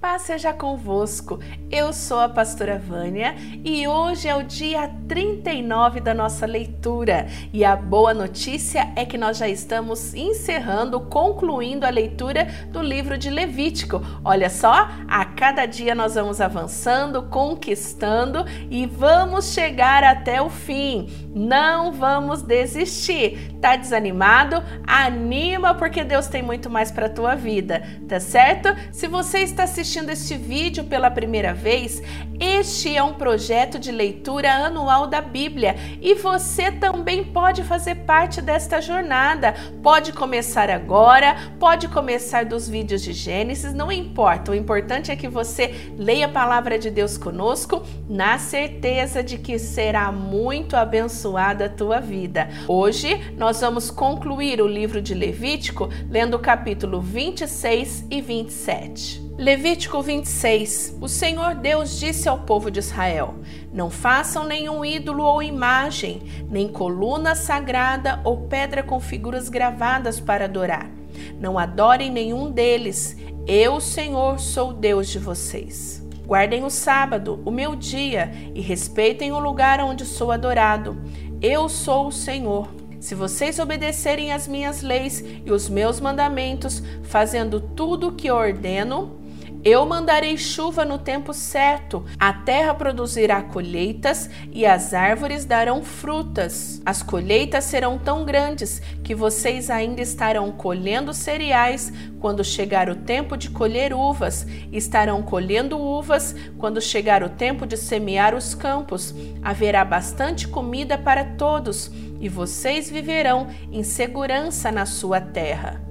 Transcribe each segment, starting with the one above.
Paz seja convosco. Eu sou a pastora Vânia e hoje é o dia 39 da nossa leitura. E a boa notícia é que nós já estamos encerrando, concluindo a leitura do livro de Levítico. Olha só, a cada dia nós vamos avançando, conquistando e vamos chegar até o fim. Não vamos desistir. Tá desanimado? Anima porque Deus tem muito mais para tua vida, tá certo? Se você está assistindo este vídeo pela primeira vez, este é um projeto de leitura anual da Bíblia e você também pode fazer parte desta jornada. Pode começar agora, pode começar dos vídeos de Gênesis, não importa. O importante é que você leia a palavra de Deus conosco, na certeza de que será muito abençoada a tua vida. Hoje nós vamos concluir o livro de Levítico lendo o capítulo 26 e 27. Levítico 26 O Senhor Deus disse ao povo de Israel: Não façam nenhum ídolo ou imagem, nem coluna sagrada ou pedra com figuras gravadas para adorar. Não adorem nenhum deles. Eu, Senhor, sou Deus de vocês. Guardem o sábado, o meu dia, e respeitem o lugar onde sou adorado. Eu sou o Senhor. Se vocês obedecerem às minhas leis e os meus mandamentos, fazendo tudo o que ordeno, eu mandarei chuva no tempo certo, a terra produzirá colheitas e as árvores darão frutas. As colheitas serão tão grandes que vocês ainda estarão colhendo cereais quando chegar o tempo de colher uvas, estarão colhendo uvas quando chegar o tempo de semear os campos. Haverá bastante comida para todos e vocês viverão em segurança na sua terra.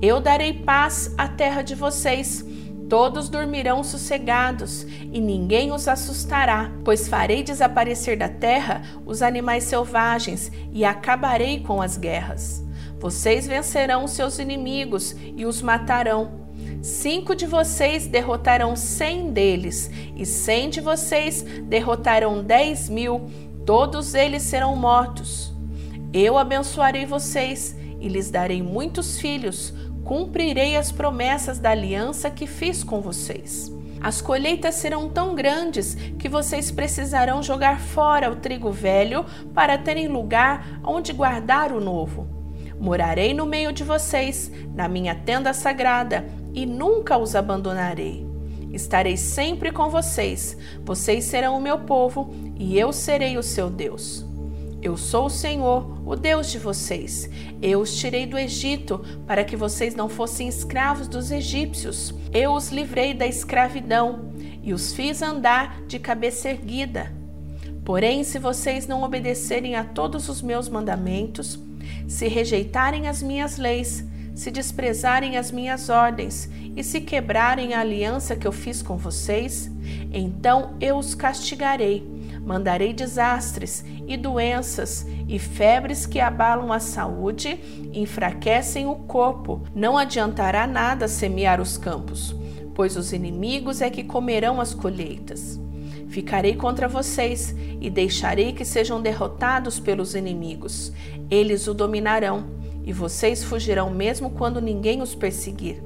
Eu darei paz à terra de vocês Todos dormirão sossegados e ninguém os assustará, pois farei desaparecer da terra os animais selvagens e acabarei com as guerras. Vocês vencerão seus inimigos e os matarão. Cinco de vocês derrotarão cem deles, e cem de vocês derrotarão dez mil. Todos eles serão mortos. Eu abençoarei vocês e lhes darei muitos filhos cumprirei as promessas da aliança que fiz com vocês. As colheitas serão tão grandes que vocês precisarão jogar fora o trigo velho para terem lugar onde guardar o novo. Morarei no meio de vocês, na minha tenda sagrada, e nunca os abandonarei. Estarei sempre com vocês, vocês serão o meu povo e eu serei o seu Deus. Eu sou o Senhor, o Deus de vocês. Eu os tirei do Egito para que vocês não fossem escravos dos egípcios. Eu os livrei da escravidão e os fiz andar de cabeça erguida. Porém, se vocês não obedecerem a todos os meus mandamentos, se rejeitarem as minhas leis, se desprezarem as minhas ordens e se quebrarem a aliança que eu fiz com vocês, então eu os castigarei Mandarei desastres e doenças e febres que abalam a saúde enfraquecem o corpo. Não adiantará nada semear os campos, pois os inimigos é que comerão as colheitas. Ficarei contra vocês e deixarei que sejam derrotados pelos inimigos. Eles o dominarão e vocês fugirão mesmo quando ninguém os perseguir.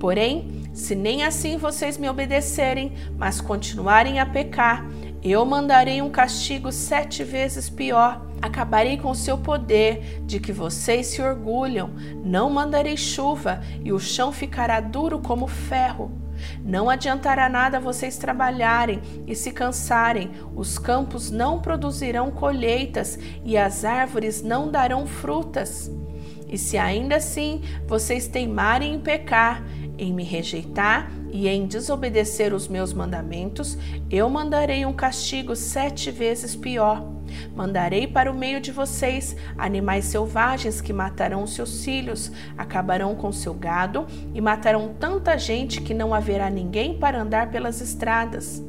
Porém, se nem assim vocês me obedecerem, mas continuarem a pecar, eu mandarei um castigo sete vezes pior. Acabarei com o seu poder, de que vocês se orgulham. Não mandarei chuva, e o chão ficará duro como ferro. Não adiantará nada vocês trabalharem e se cansarem, os campos não produzirão colheitas e as árvores não darão frutas. E se ainda assim vocês teimarem em pecar, em me rejeitar e em desobedecer os meus mandamentos, eu mandarei um castigo sete vezes pior. Mandarei para o meio de vocês animais selvagens que matarão seus filhos, acabarão com seu gado e matarão tanta gente que não haverá ninguém para andar pelas estradas.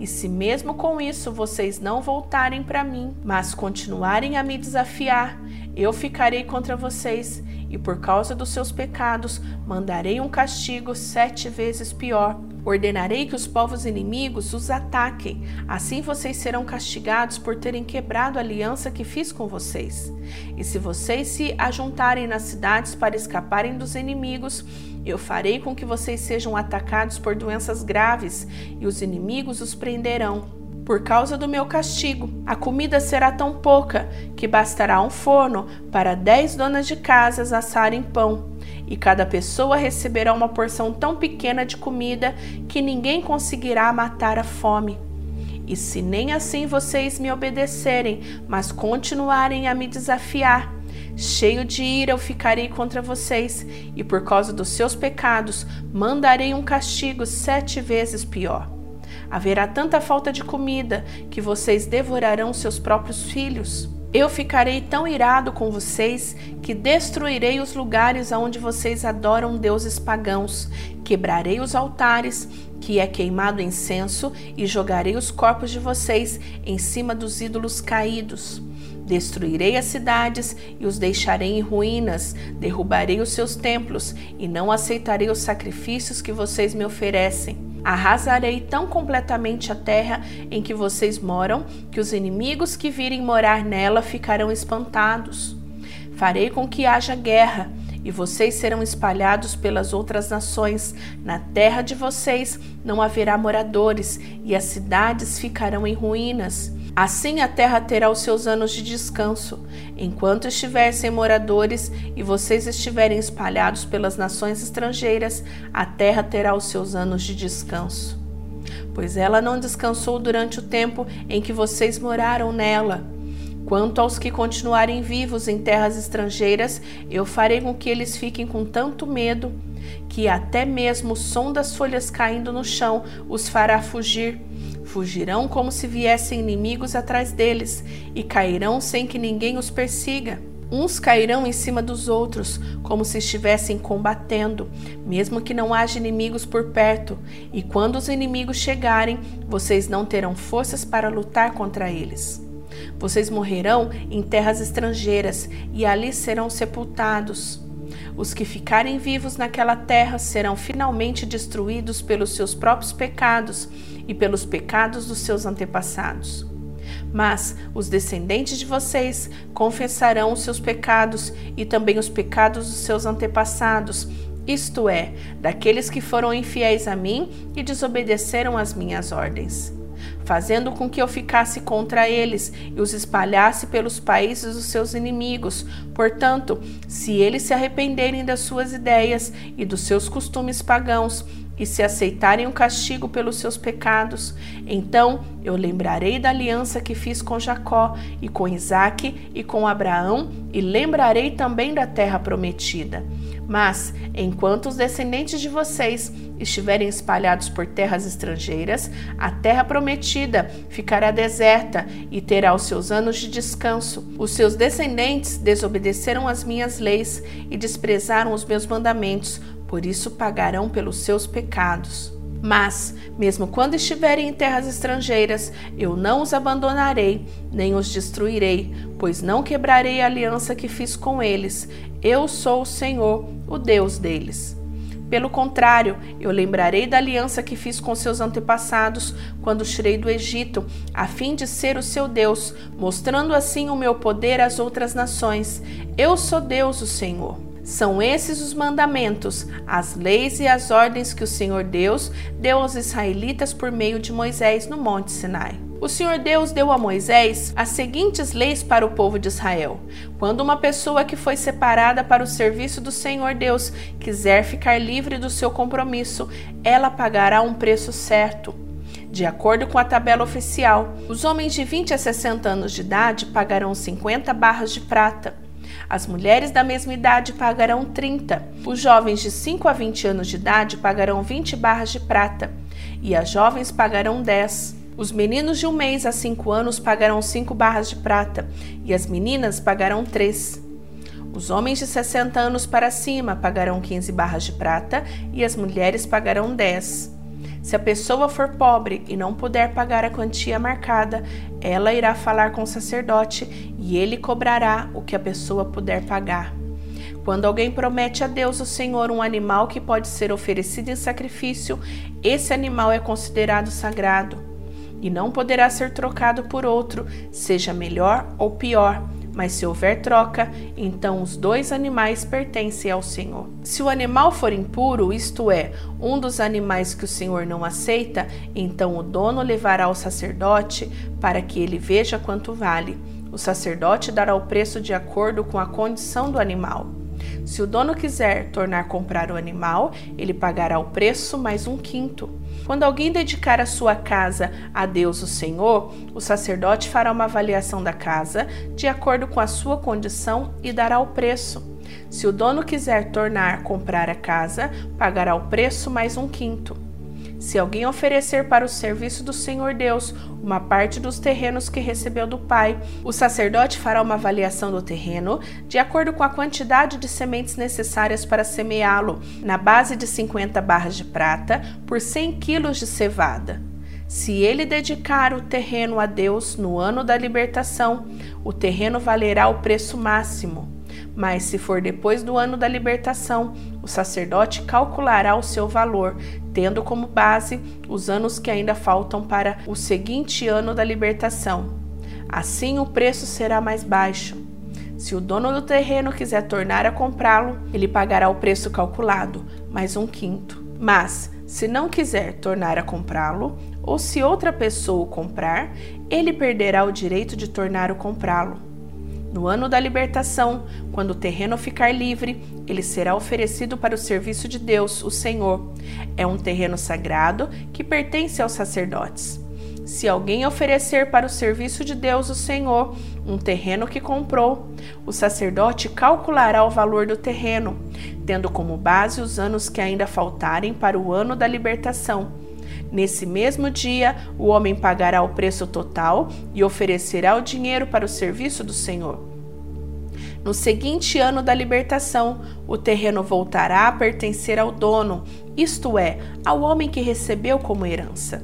E se mesmo com isso vocês não voltarem para mim, mas continuarem a me desafiar, eu ficarei contra vocês e por causa dos seus pecados mandarei um castigo sete vezes pior. Ordenarei que os povos inimigos os ataquem, assim vocês serão castigados por terem quebrado a aliança que fiz com vocês. E se vocês se ajuntarem nas cidades para escaparem dos inimigos, Eu farei com que vocês sejam atacados por doenças graves e os inimigos os prenderão. Por causa do meu castigo, a comida será tão pouca que bastará um forno para dez donas de casas assarem pão, e cada pessoa receberá uma porção tão pequena de comida que ninguém conseguirá matar a fome. E se nem assim vocês me obedecerem, mas continuarem a me desafiar, cheio de ira eu ficarei contra vocês, e por causa dos seus pecados mandarei um castigo sete vezes pior. Haverá tanta falta de comida que vocês devorarão seus próprios filhos. Eu ficarei tão irado com vocês que destruirei os lugares aonde vocês adoram deuses pagãos, quebrarei os altares que é queimado incenso e jogarei os corpos de vocês em cima dos ídolos caídos. Destruirei as cidades e os deixarei em ruínas, derrubarei os seus templos e não aceitarei os sacrifícios que vocês me oferecem. Arrasarei tão completamente a terra em que vocês moram que os inimigos que virem morar nela ficarão espantados. Farei com que haja guerra e vocês serão espalhados pelas outras nações. Na terra de vocês não haverá moradores e as cidades ficarão em ruínas. Assim a terra terá os seus anos de descanso. Enquanto estiver sem moradores e vocês estiverem espalhados pelas nações estrangeiras, a terra terá os seus anos de descanso. Pois ela não descansou durante o tempo em que vocês moraram nela. Quanto aos que continuarem vivos em terras estrangeiras, eu farei com que eles fiquem com tanto medo que até mesmo o som das folhas caindo no chão os fará fugir Fugirão como se viessem inimigos atrás deles e cairão sem que ninguém os persiga. Uns cairão em cima dos outros, como se estivessem combatendo, mesmo que não haja inimigos por perto, e quando os inimigos chegarem, vocês não terão forças para lutar contra eles. Vocês morrerão em terras estrangeiras e ali serão sepultados. Os que ficarem vivos naquela terra serão finalmente destruídos pelos seus próprios pecados e pelos pecados dos seus antepassados. Mas os descendentes de vocês confessarão os seus pecados e também os pecados dos seus antepassados, isto é, daqueles que foram infiéis a mim e desobedeceram às minhas ordens fazendo com que eu ficasse contra eles e os espalhasse pelos países dos seus inimigos. Portanto, se eles se arrependerem das suas ideias e dos seus costumes pagãos, e se aceitarem o castigo pelos seus pecados, então eu lembrarei da aliança que fiz com Jacó e com Isaque e com Abraão, e lembrarei também da terra prometida. Mas, enquanto os descendentes de vocês estiverem espalhados por terras estrangeiras, a terra prometida ficará deserta e terá os seus anos de descanso. Os seus descendentes desobedeceram as minhas leis e desprezaram os meus mandamentos, por isso pagarão pelos seus pecados. Mas, mesmo quando estiverem em terras estrangeiras, eu não os abandonarei, nem os destruirei, pois não quebrarei a aliança que fiz com eles. Eu sou o Senhor, o Deus deles. Pelo contrário, eu lembrarei da aliança que fiz com seus antepassados quando tirei do Egito, a fim de ser o seu Deus, mostrando assim o meu poder às outras nações. Eu sou Deus, o Senhor. São esses os mandamentos, as leis e as ordens que o Senhor Deus deu aos israelitas por meio de Moisés no Monte Sinai. O Senhor Deus deu a Moisés as seguintes leis para o povo de Israel. Quando uma pessoa que foi separada para o serviço do Senhor Deus quiser ficar livre do seu compromisso, ela pagará um preço certo. De acordo com a tabela oficial, os homens de 20 a 60 anos de idade pagarão 50 barras de prata as mulheres da mesma idade pagarão 30. Os jovens de 5 a 20 anos de idade pagarão 20 barras de prata. E as jovens pagarão 10. Os meninos de um mês a 5 anos pagarão 5 barras de prata. E as meninas pagarão 3. Os homens de 60 anos para cima pagarão 15 barras de prata e as mulheres pagarão 10. Se a pessoa for pobre e não puder pagar a quantia marcada, ela irá falar com o sacerdote e ele cobrará o que a pessoa puder pagar. Quando alguém promete a Deus o Senhor um animal que pode ser oferecido em sacrifício, esse animal é considerado sagrado e não poderá ser trocado por outro, seja melhor ou pior, Mas se houver troca, então os dois animais pertencem ao Senhor. Se o animal for impuro, isto é, um dos animais que o Senhor não aceita, então o dono levará ao sacerdote para que ele veja quanto vale. O sacerdote dará o preço de acordo com a condição do animal. Se o dono quiser tornar comprar o animal, ele pagará o preço mais um quinto. Quando alguém dedicar a sua casa a Deus o Senhor, o sacerdote fará uma avaliação da casa de acordo com a sua condição e dará o preço. Se o dono quiser tornar comprar a casa, pagará o preço mais um quinto. Se alguém oferecer para o serviço do Senhor Deus uma parte dos terrenos que recebeu do Pai, o sacerdote fará uma avaliação do terreno de acordo com a quantidade de sementes necessárias para semeá-lo, na base de 50 barras de prata por 100 quilos de cevada. Se ele dedicar o terreno a Deus no ano da libertação, o terreno valerá o preço máximo. Mas se for depois do ano da libertação, o sacerdote calculará o seu valor, tendo como base os anos que ainda faltam para o seguinte ano da libertação. Assim o preço será mais baixo. Se o dono do terreno quiser tornar a comprá-lo, ele pagará o preço calculado, mais um quinto. Mas, se não quiser tornar a comprá-lo, ou se outra pessoa o comprar, ele perderá o direito de tornar o comprá-lo. No ano da libertação, quando o terreno ficar livre, ele será oferecido para o serviço de Deus, o Senhor. É um terreno sagrado que pertence aos sacerdotes. Se alguém oferecer para o serviço de Deus, o Senhor, um terreno que comprou, o sacerdote calculará o valor do terreno, tendo como base os anos que ainda faltarem para o ano da libertação Nesse mesmo dia, o homem pagará o preço total e oferecerá o dinheiro para o serviço do Senhor. No seguinte ano da libertação, o terreno voltará a pertencer ao dono, isto é, ao homem que recebeu como herança.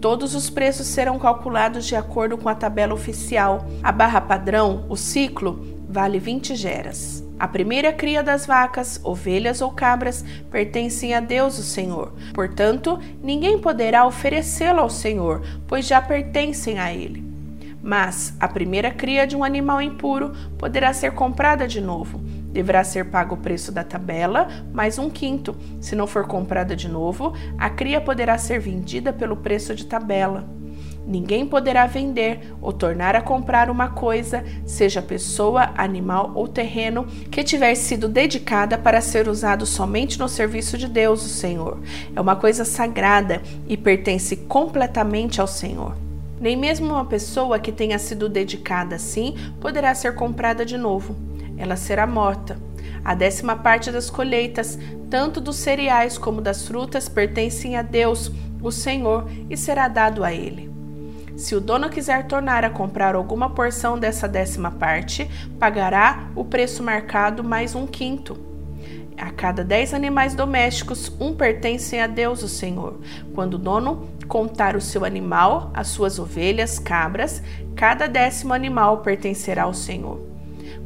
Todos os preços serão calculados de acordo com a tabela oficial. A barra padrão, o ciclo, vale 20 geras. A primeira cria das vacas, ovelhas ou cabras pertencem a Deus, o Senhor. Portanto, ninguém poderá oferecê-la ao Senhor, pois já pertencem a Ele. Mas a primeira cria de um animal impuro poderá ser comprada de novo. Deverá ser pago o preço da tabela, mais um quinto. Se não for comprada de novo, a cria poderá ser vendida pelo preço de tabela. Ninguém poderá vender ou tornar a comprar uma coisa, seja pessoa, animal ou terreno, que tiver sido dedicada para ser usado somente no serviço de Deus, o Senhor. É uma coisa sagrada e pertence completamente ao Senhor. Nem mesmo uma pessoa que tenha sido dedicada assim poderá ser comprada de novo. Ela será morta. A décima parte das colheitas, tanto dos cereais como das frutas, pertencem a Deus, o Senhor, e será dado a ele. Se o dono quiser tornar a comprar alguma porção dessa décima parte, pagará o preço marcado mais um quinto. A cada dez animais domésticos, um pertence a Deus, o Senhor. Quando o dono contar o seu animal, as suas ovelhas, cabras, cada décimo animal pertencerá ao Senhor.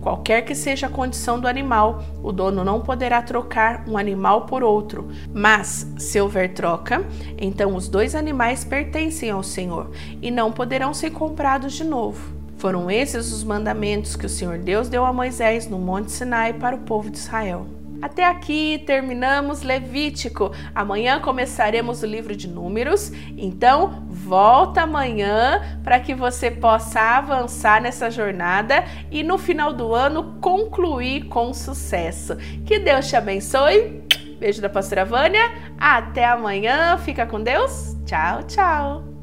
Qualquer que seja a condição do animal, o dono não poderá trocar um animal por outro. Mas, se houver troca, então os dois animais pertencem ao Senhor e não poderão ser comprados de novo. Foram esses os mandamentos que o Senhor Deus deu a Moisés no Monte Sinai para o povo de Israel. Até aqui terminamos Levítico. Amanhã começaremos o livro de Números. Então, volta amanhã para que você possa avançar nessa jornada e no final do ano concluir com sucesso. Que Deus te abençoe. Beijo da pastora Vânia. Até amanhã. Fica com Deus. Tchau, tchau.